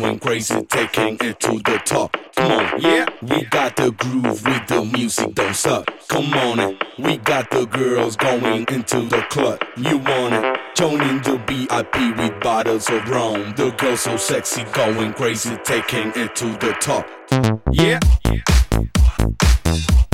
Going crazy, taking it to the top. Come on, yeah. We got the groove with the music, don't suck. Come on. We got the girls going into the club. You want it? Joining the VIP with bottles of rum. The girls so sexy, going crazy, taking it to the top. Yeah. Get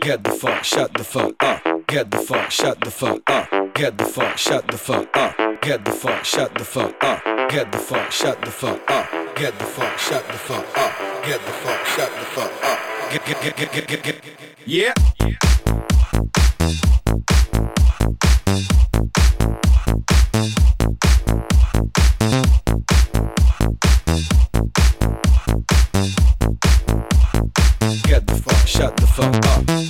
get the fuck, shut the fuck up. Get the fuck, shut the fuck up. Get the fuck, shut the fuck up. Get the fuck, shut the fuck up. Get the fuck, shut the fuck up. Get the fuck, shut the fuck up. Get the fuck, shut the fuck up. Get, get, get, get, get, get, get. Yeah. Get the fuck, shut the fuck up.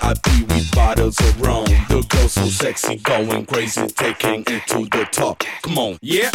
VIP with bottles of rum. The girls so sexy, going crazy, taking it to the top. Come on, yeah.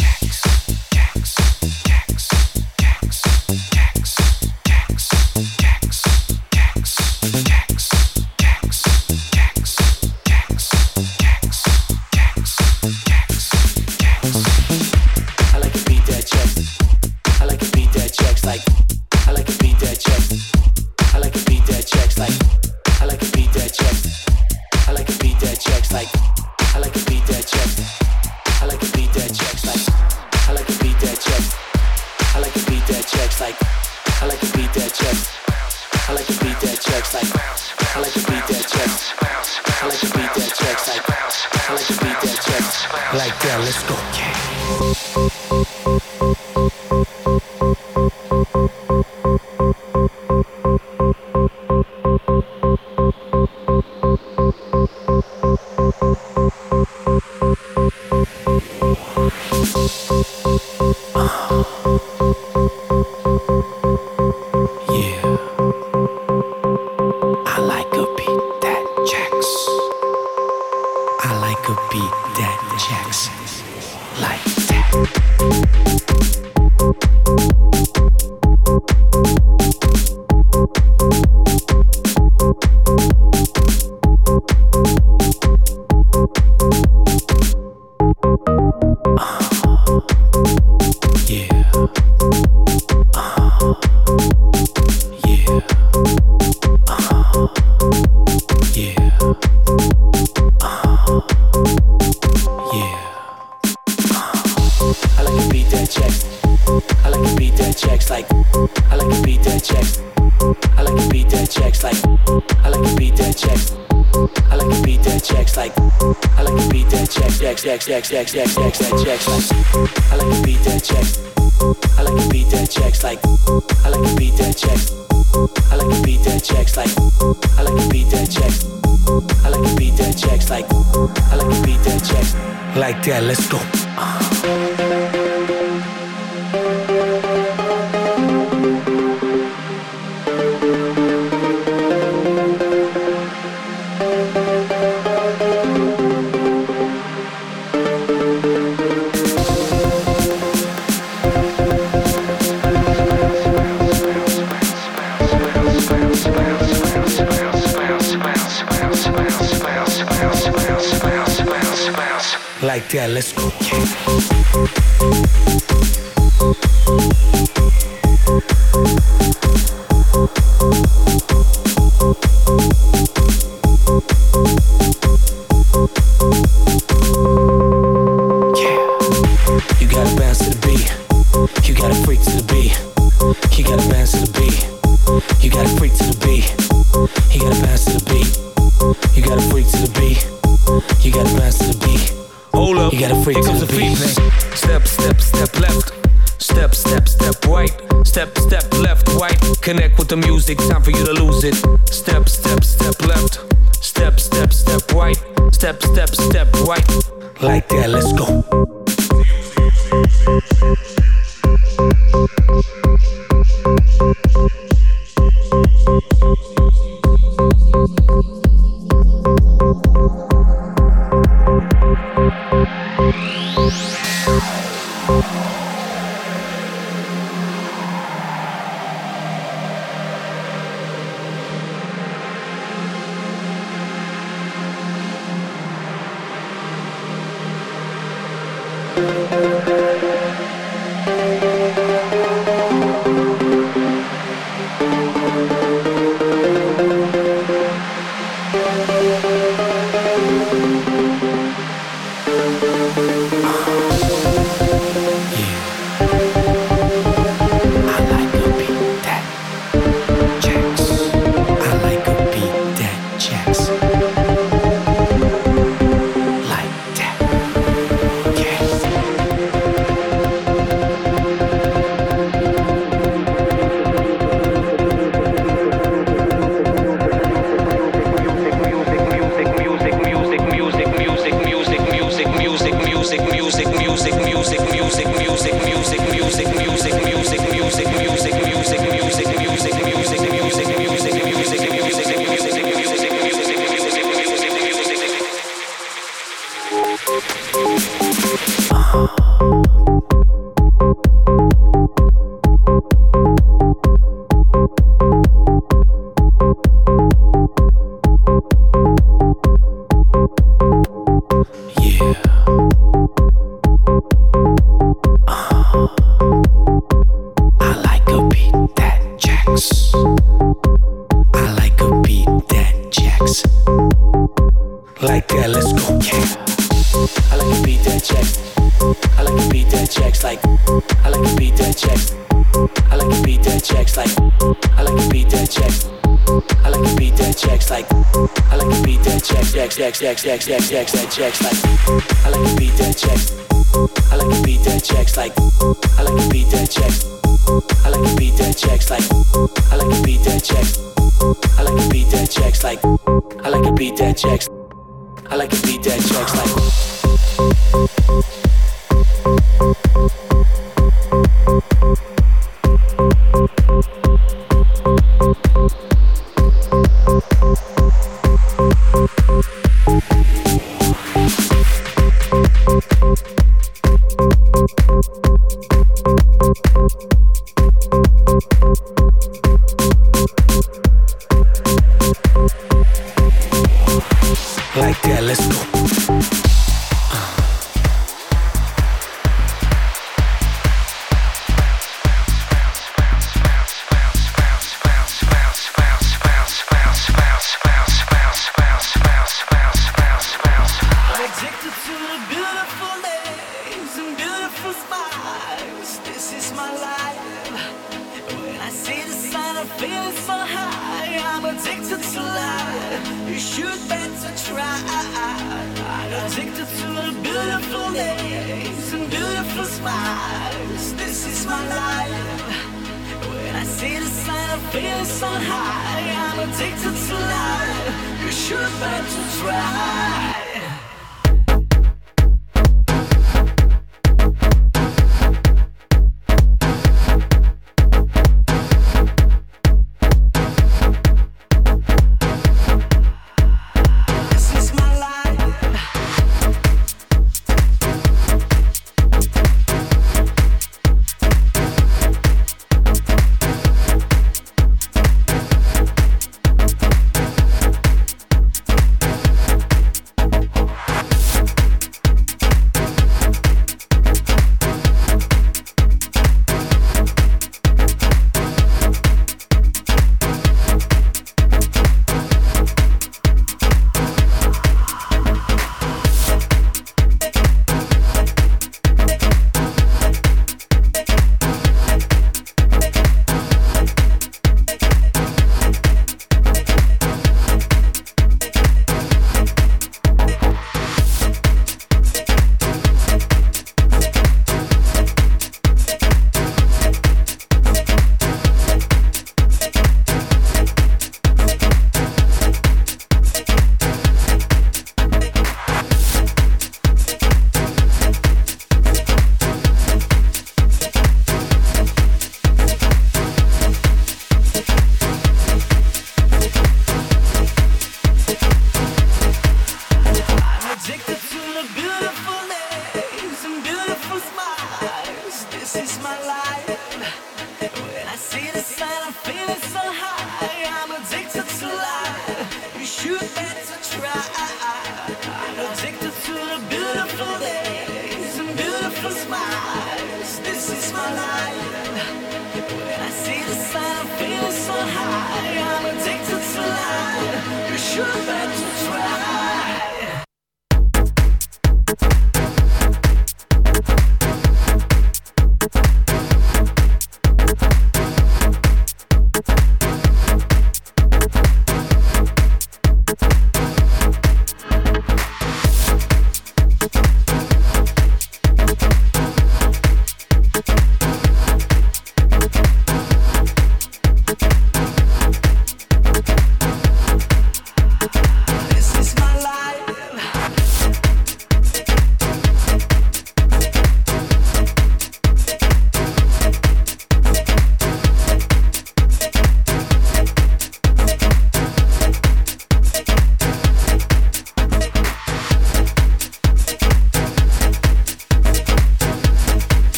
Checks, checks, checks, checks, that checks like. I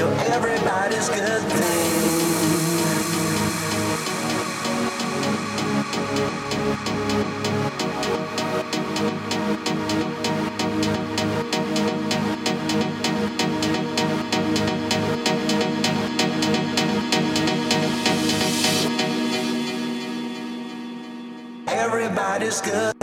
Everybody's good thing. Everybody's good.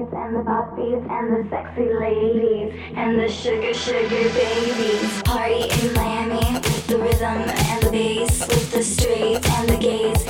and the puppies and the sexy ladies and the sugar sugar babies. Party in Miami with the rhythm and the bass, with the straight and the gays.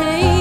I